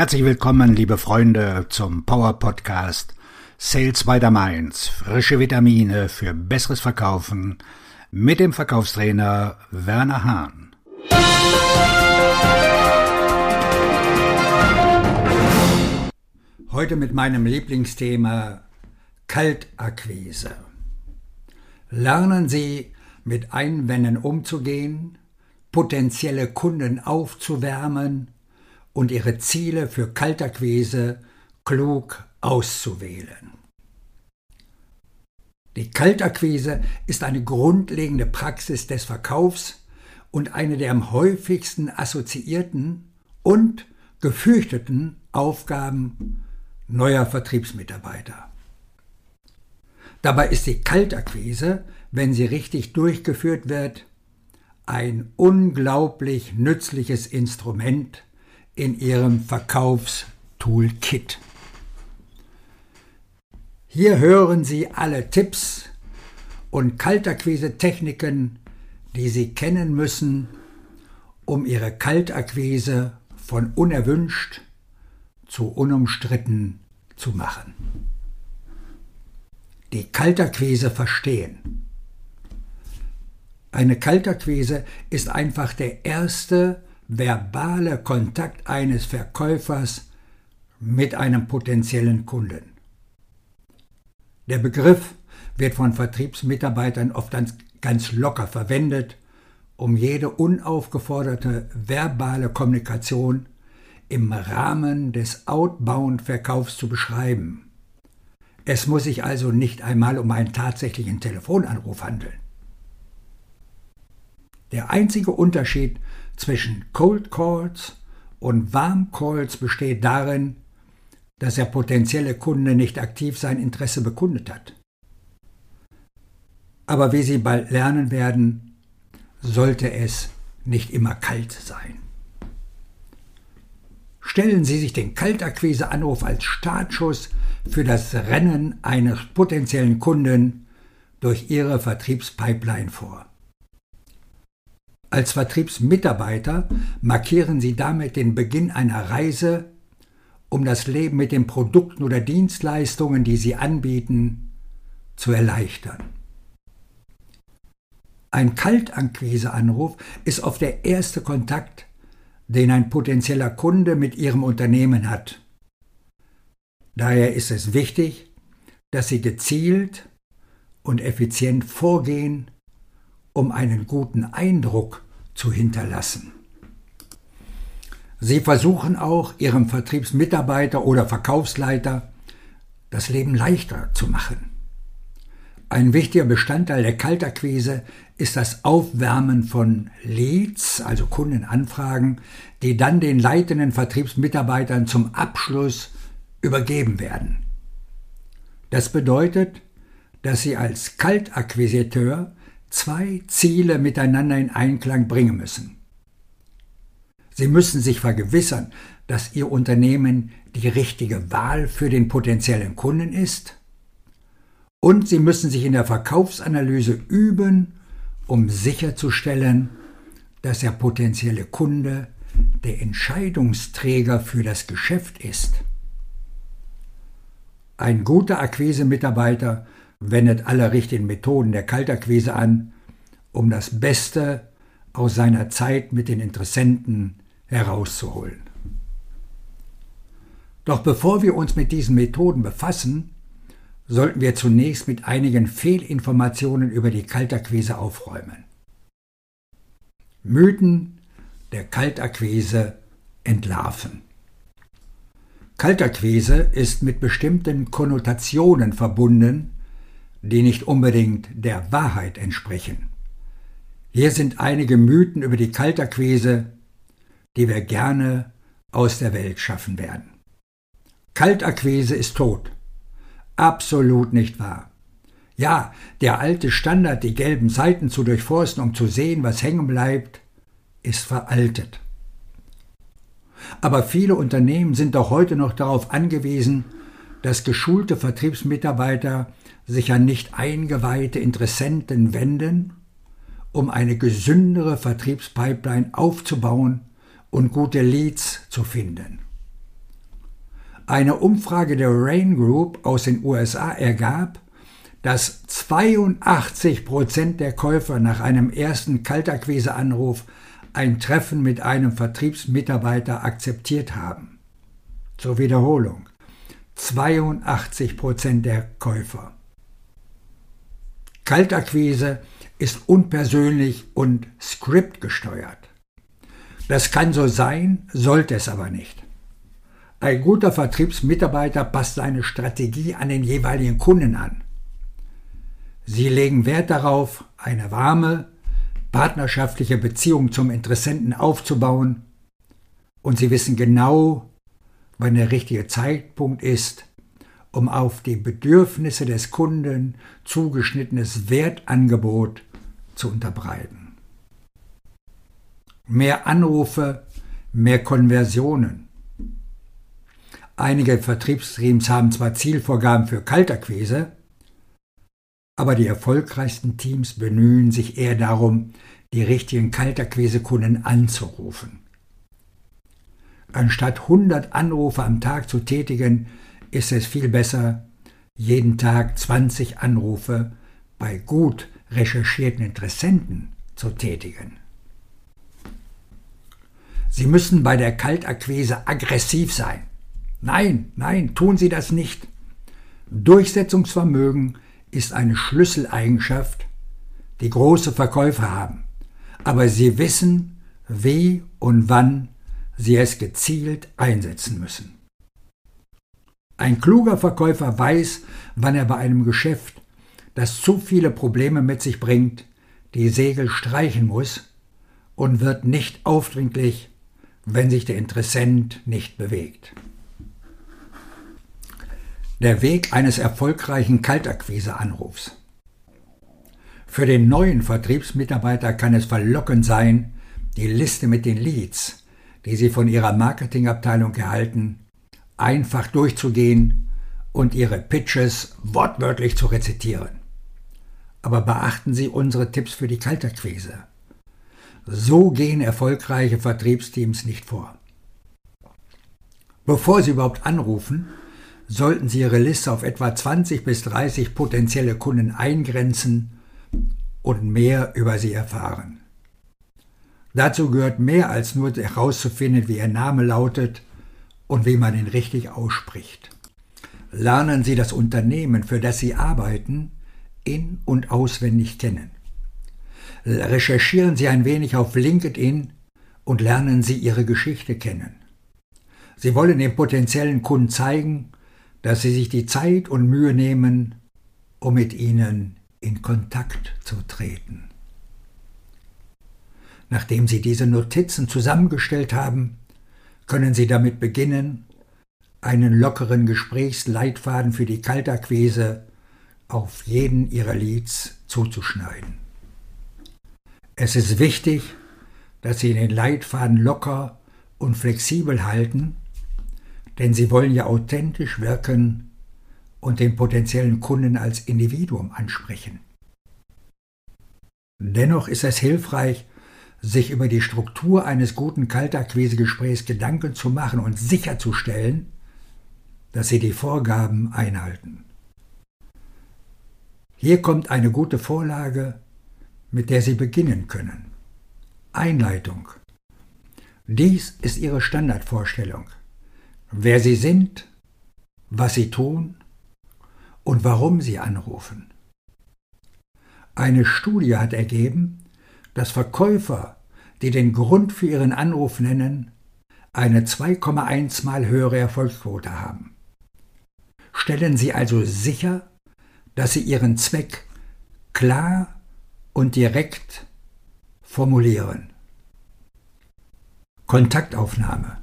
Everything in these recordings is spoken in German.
Herzlich willkommen, liebe Freunde, zum Power Podcast Sales by the Mainz. Frische Vitamine für besseres Verkaufen mit dem Verkaufstrainer Werner Hahn. Heute mit meinem Lieblingsthema Kaltakquise. Lernen Sie, mit Einwänden umzugehen, potenzielle Kunden aufzuwärmen und ihre Ziele für Kaltakquise klug auszuwählen. Die Kaltakquise ist eine grundlegende Praxis des Verkaufs und eine der am häufigsten assoziierten und gefürchteten Aufgaben neuer Vertriebsmitarbeiter. Dabei ist die Kaltakquise, wenn sie richtig durchgeführt wird, ein unglaublich nützliches Instrument in ihrem Verkaufstoolkit. Hier hören Sie alle Tipps und Kaltakquise-Techniken, die Sie kennen müssen, um Ihre Kaltakquise von unerwünscht zu unumstritten zu machen. Die Kaltakquise verstehen. Eine Kaltakquise ist einfach der erste verbale Kontakt eines Verkäufers mit einem potenziellen Kunden. Der Begriff wird von Vertriebsmitarbeitern oft ganz locker verwendet, um jede unaufgeforderte verbale Kommunikation im Rahmen des Outbound-Verkaufs zu beschreiben. Es muss sich also nicht einmal um einen tatsächlichen Telefonanruf handeln. Der einzige Unterschied zwischen Cold Calls und Warm Calls besteht darin, dass der potenzielle Kunde nicht aktiv sein Interesse bekundet hat. Aber wie Sie bald lernen werden, sollte es nicht immer kalt sein. Stellen Sie sich den Kaltakquiseanruf als Startschuss für das Rennen eines potenziellen Kunden durch Ihre Vertriebspipeline vor. Als Vertriebsmitarbeiter markieren Sie damit den Beginn einer Reise, um das Leben mit den Produkten oder Dienstleistungen, die Sie anbieten, zu erleichtern. Ein Kaltakquiseanruf ist oft der erste Kontakt, den ein potenzieller Kunde mit Ihrem Unternehmen hat. Daher ist es wichtig, dass Sie gezielt und effizient vorgehen um einen guten Eindruck zu hinterlassen. Sie versuchen auch, Ihrem Vertriebsmitarbeiter oder Verkaufsleiter das Leben leichter zu machen. Ein wichtiger Bestandteil der Kaltakquise ist das Aufwärmen von Leads, also Kundenanfragen, die dann den leitenden Vertriebsmitarbeitern zum Abschluss übergeben werden. Das bedeutet, dass Sie als Kaltakquisiteur zwei Ziele miteinander in Einklang bringen müssen. Sie müssen sich vergewissern, dass Ihr Unternehmen die richtige Wahl für den potenziellen Kunden ist und Sie müssen sich in der Verkaufsanalyse üben, um sicherzustellen, dass der potenzielle Kunde der Entscheidungsträger für das Geschäft ist. Ein guter Akquise-Mitarbeiter wendet alle richtigen Methoden der Kaltakquise an, um das Beste aus seiner Zeit mit den Interessenten herauszuholen. Doch bevor wir uns mit diesen Methoden befassen, sollten wir zunächst mit einigen Fehlinformationen über die Kaltakquise aufräumen. Mythen der Kaltakquise entlarven. Kaltakquise ist mit bestimmten Konnotationen verbunden, die nicht unbedingt der Wahrheit entsprechen. Hier sind einige Mythen über die Kaltakquise, die wir gerne aus der Welt schaffen werden. Kaltakquise ist tot. Absolut nicht wahr. Ja, der alte Standard, die gelben Seiten zu durchforsten, um zu sehen, was hängen bleibt, ist veraltet. Aber viele Unternehmen sind doch heute noch darauf angewiesen, dass geschulte Vertriebsmitarbeiter sich an nicht eingeweihte Interessenten wenden, um eine gesündere Vertriebspipeline aufzubauen und gute Leads zu finden. Eine Umfrage der Rain Group aus den USA ergab, dass 82 Prozent der Käufer nach einem ersten Kaltakquise-Anruf ein Treffen mit einem Vertriebsmitarbeiter akzeptiert haben. Zur Wiederholung. 82 Prozent der Käufer. Kaltakquise ist unpersönlich und skriptgesteuert. Das kann so sein, sollte es aber nicht. Ein guter Vertriebsmitarbeiter passt seine Strategie an den jeweiligen Kunden an. Sie legen Wert darauf, eine warme, partnerschaftliche Beziehung zum Interessenten aufzubauen und sie wissen genau, wann der richtige Zeitpunkt ist, um auf die Bedürfnisse des Kunden zugeschnittenes Wertangebot zu unterbreiten. Mehr Anrufe, mehr Konversionen. Einige Vertriebsteams haben zwar Zielvorgaben für Kaltakquise, aber die erfolgreichsten Teams bemühen sich eher darum, die richtigen Kaltakquise-Kunden anzurufen. Anstatt 100 Anrufe am Tag zu tätigen, ist es viel besser, jeden Tag 20 Anrufe bei gut recherchierten Interessenten zu tätigen. Sie müssen bei der Kaltakquise aggressiv sein. Nein, nein, tun Sie das nicht. Durchsetzungsvermögen ist eine Schlüsseleigenschaft, die große Verkäufer haben, aber sie wissen, wie und wann sie es gezielt einsetzen müssen. Ein kluger Verkäufer weiß, wann er bei einem Geschäft, das zu viele Probleme mit sich bringt, die Segel streichen muss und wird nicht aufdringlich, wenn sich der Interessent nicht bewegt. Der Weg eines erfolgreichen Kaltakquise-Anrufs. Für den neuen Vertriebsmitarbeiter kann es verlockend sein, die Liste mit den Leads, die Sie von Ihrer Marketingabteilung erhalten, einfach durchzugehen und Ihre Pitches wortwörtlich zu rezitieren. Aber beachten Sie unsere Tipps für die Kaltakquise. So gehen erfolgreiche Vertriebsteams nicht vor. Bevor Sie überhaupt anrufen, sollten Sie Ihre Liste auf etwa 20 bis 30 potenzielle Kunden eingrenzen und mehr über sie erfahren. Dazu gehört mehr als nur herauszufinden, wie Ihr Name lautet und wie man ihn richtig ausspricht. Lernen Sie das Unternehmen, für das Sie arbeiten, in und auswendig kennen. Recherchieren Sie ein wenig auf LinkedIn und lernen Sie Ihre Geschichte kennen. Sie wollen dem potenziellen Kunden zeigen, dass sie sich die Zeit und Mühe nehmen, um mit ihnen in Kontakt zu treten. Nachdem Sie diese Notizen zusammengestellt haben, können Sie damit beginnen, einen lockeren Gesprächsleitfaden für die Kaltakquise auf jeden Ihrer Leads zuzuschneiden. Es ist wichtig, dass Sie den Leitfaden locker und flexibel halten denn sie wollen ja authentisch wirken und den potenziellen Kunden als Individuum ansprechen. Dennoch ist es hilfreich, sich über die Struktur eines guten Kaltakquisegesprächs Gedanken zu machen und sicherzustellen, dass sie die Vorgaben einhalten. Hier kommt eine gute Vorlage, mit der Sie beginnen können. Einleitung. Dies ist Ihre Standardvorstellung wer sie sind, was sie tun und warum sie anrufen. Eine Studie hat ergeben, dass Verkäufer, die den Grund für ihren Anruf nennen, eine 2,1 mal höhere Erfolgsquote haben. Stellen Sie also sicher, dass Sie Ihren Zweck klar und direkt formulieren. Kontaktaufnahme.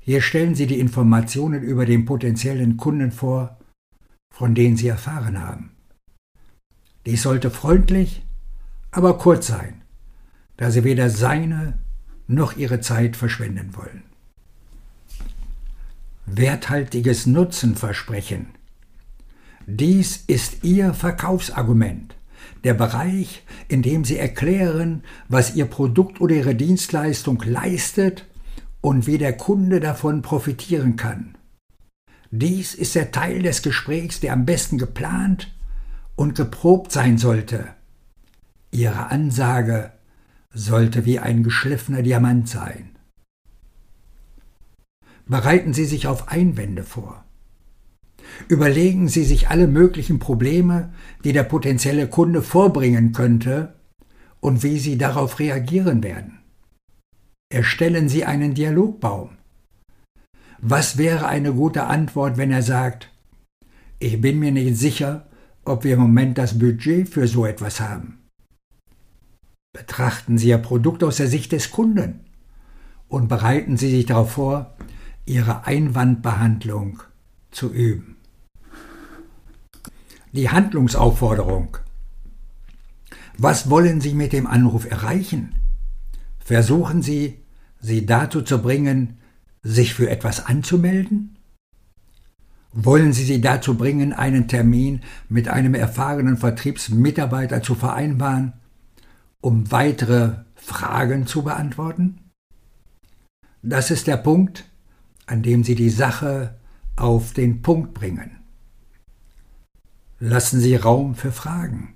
Hier stellen Sie die Informationen über den potenziellen Kunden vor, von denen Sie erfahren haben. Dies sollte freundlich, aber kurz sein, da Sie weder seine noch Ihre Zeit verschwenden wollen. Werthaltiges Nutzenversprechen. Dies ist Ihr Verkaufsargument, der Bereich, in dem Sie erklären, was Ihr Produkt oder Ihre Dienstleistung leistet und wie der Kunde davon profitieren kann. Dies ist der Teil des Gesprächs, der am besten geplant und geprobt sein sollte. Ihre Ansage sollte wie ein geschliffener Diamant sein. Bereiten Sie sich auf Einwände vor. Überlegen Sie sich alle möglichen Probleme, die der potenzielle Kunde vorbringen könnte und wie Sie darauf reagieren werden. Erstellen Sie einen Dialogbaum. Was wäre eine gute Antwort, wenn er sagt, ich bin mir nicht sicher, ob wir im Moment das Budget für so etwas haben. Betrachten Sie Ihr Produkt aus der Sicht des Kunden und bereiten Sie sich darauf vor, Ihre Einwandbehandlung zu üben. Die Handlungsaufforderung. Was wollen Sie mit dem Anruf erreichen? Versuchen Sie, Sie dazu zu bringen, sich für etwas anzumelden? Wollen Sie sie dazu bringen, einen Termin mit einem erfahrenen Vertriebsmitarbeiter zu vereinbaren, um weitere Fragen zu beantworten? Das ist der Punkt, an dem Sie die Sache auf den Punkt bringen. Lassen Sie Raum für Fragen.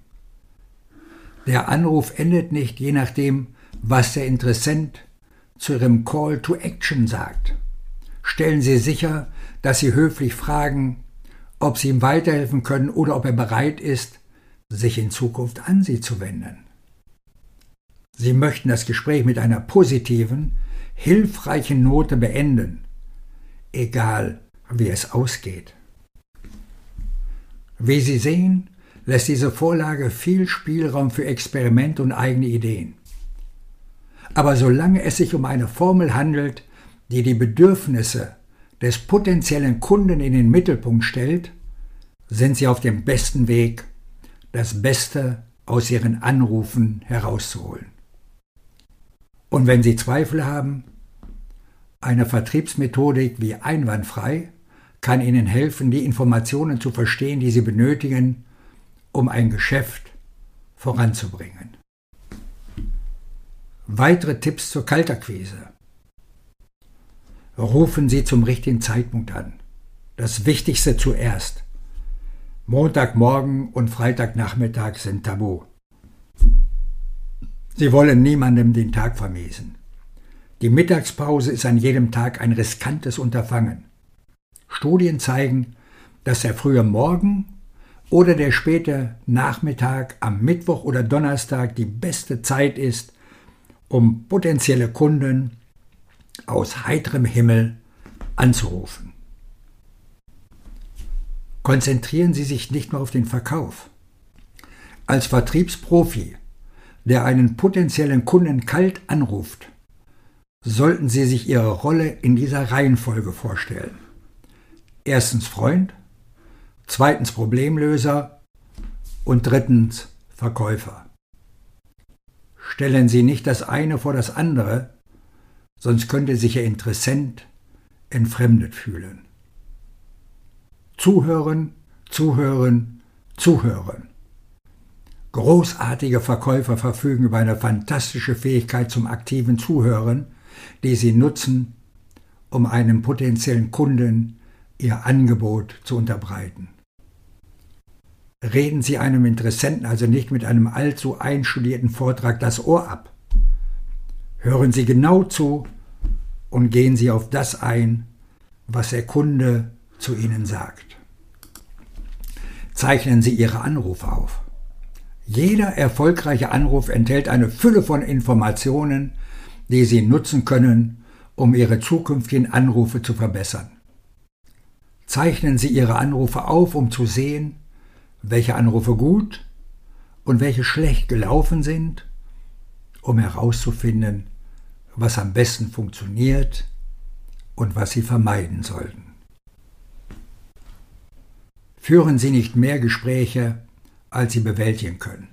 Der Anruf endet nicht je nachdem, was der Interessent zu Ihrem Call to Action sagt. Stellen Sie sicher, dass Sie höflich fragen, ob Sie ihm weiterhelfen können oder ob er bereit ist, sich in Zukunft an Sie zu wenden. Sie möchten das Gespräch mit einer positiven, hilfreichen Note beenden, egal wie es ausgeht. Wie Sie sehen, lässt diese Vorlage viel Spielraum für Experiment und eigene Ideen. Aber solange es sich um eine Formel handelt, die die Bedürfnisse des potenziellen Kunden in den Mittelpunkt stellt, sind Sie auf dem besten Weg, das Beste aus Ihren Anrufen herauszuholen. Und wenn Sie Zweifel haben, eine Vertriebsmethodik wie einwandfrei kann Ihnen helfen, die Informationen zu verstehen, die Sie benötigen, um ein Geschäft voranzubringen. Weitere Tipps zur Kaltakquise. Rufen Sie zum richtigen Zeitpunkt an. Das Wichtigste zuerst. Montagmorgen und Freitagnachmittag sind tabu. Sie wollen niemandem den Tag vermiesen. Die Mittagspause ist an jedem Tag ein riskantes Unterfangen. Studien zeigen, dass der frühe Morgen oder der späte Nachmittag am Mittwoch oder Donnerstag die beste Zeit ist, um potenzielle Kunden aus heiterem Himmel anzurufen. Konzentrieren Sie sich nicht nur auf den Verkauf. Als Vertriebsprofi, der einen potenziellen Kunden kalt anruft, sollten Sie sich Ihre Rolle in dieser Reihenfolge vorstellen. Erstens Freund, zweitens Problemlöser und drittens Verkäufer. Stellen Sie nicht das eine vor das andere, sonst könnte sich Ihr Interessent entfremdet fühlen. Zuhören, zuhören, zuhören. Großartige Verkäufer verfügen über eine fantastische Fähigkeit zum aktiven Zuhören, die sie nutzen, um einem potenziellen Kunden ihr Angebot zu unterbreiten. Reden Sie einem Interessenten also nicht mit einem allzu einstudierten Vortrag das Ohr ab. Hören Sie genau zu und gehen Sie auf das ein, was der Kunde zu Ihnen sagt. Zeichnen Sie Ihre Anrufe auf. Jeder erfolgreiche Anruf enthält eine Fülle von Informationen, die Sie nutzen können, um Ihre zukünftigen Anrufe zu verbessern. Zeichnen Sie Ihre Anrufe auf, um zu sehen, welche Anrufe gut und welche schlecht gelaufen sind, um herauszufinden, was am besten funktioniert und was Sie vermeiden sollten. Führen Sie nicht mehr Gespräche, als Sie bewältigen können.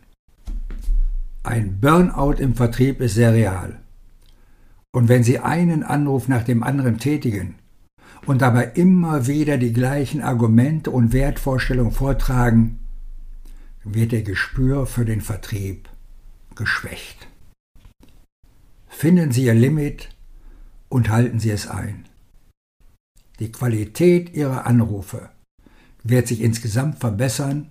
Ein Burnout im Vertrieb ist sehr real. Und wenn Sie einen Anruf nach dem anderen tätigen und dabei immer wieder die gleichen Argumente und Wertvorstellungen vortragen, wird Ihr Gespür für den Vertrieb geschwächt. Finden Sie Ihr Limit und halten Sie es ein. Die Qualität Ihrer Anrufe wird sich insgesamt verbessern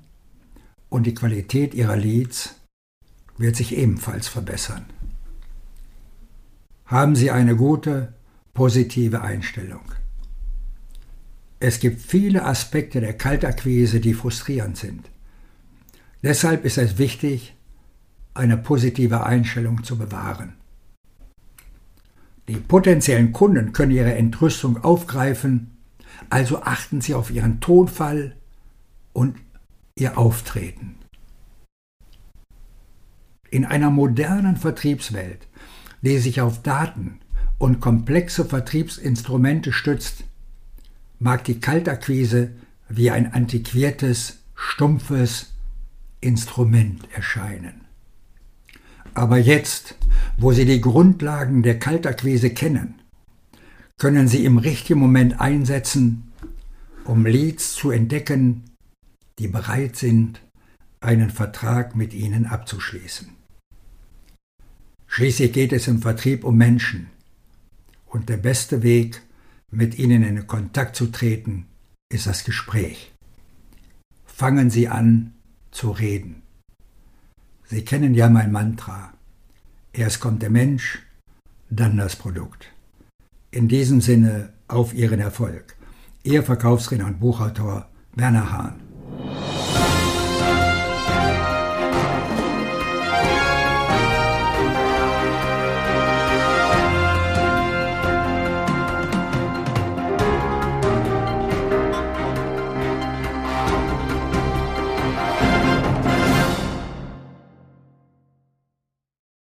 und die Qualität Ihrer Leads wird sich ebenfalls verbessern. Haben Sie eine gute, positive Einstellung. Es gibt viele Aspekte der Kaltakquise, die frustrierend sind. Deshalb ist es wichtig, eine positive Einstellung zu bewahren. Die potenziellen Kunden können ihre Entrüstung aufgreifen, also achten Sie auf Ihren Tonfall und Ihr Auftreten. In einer modernen Vertriebswelt, die sich auf Daten und komplexe Vertriebsinstrumente stützt, mag die Kaltakquise wie ein antiquiertes, stumpfes Instrument erscheinen. Aber jetzt, wo Sie die Grundlagen der Kaltakquise kennen, können Sie im richtigen Moment einsetzen, um Leads zu entdecken, die bereit sind, einen Vertrag mit Ihnen abzuschließen. Schließlich geht es im Vertrieb um Menschen, und der beste Weg, mit ihnen in Kontakt zu treten, ist das Gespräch. Fangen Sie an zu reden. Sie kennen ja mein Mantra. Erst kommt der Mensch, dann das Produkt. In diesem Sinne auf Ihren Erfolg. Ihr Verkaufsredner und Buchautor Werner Hahn.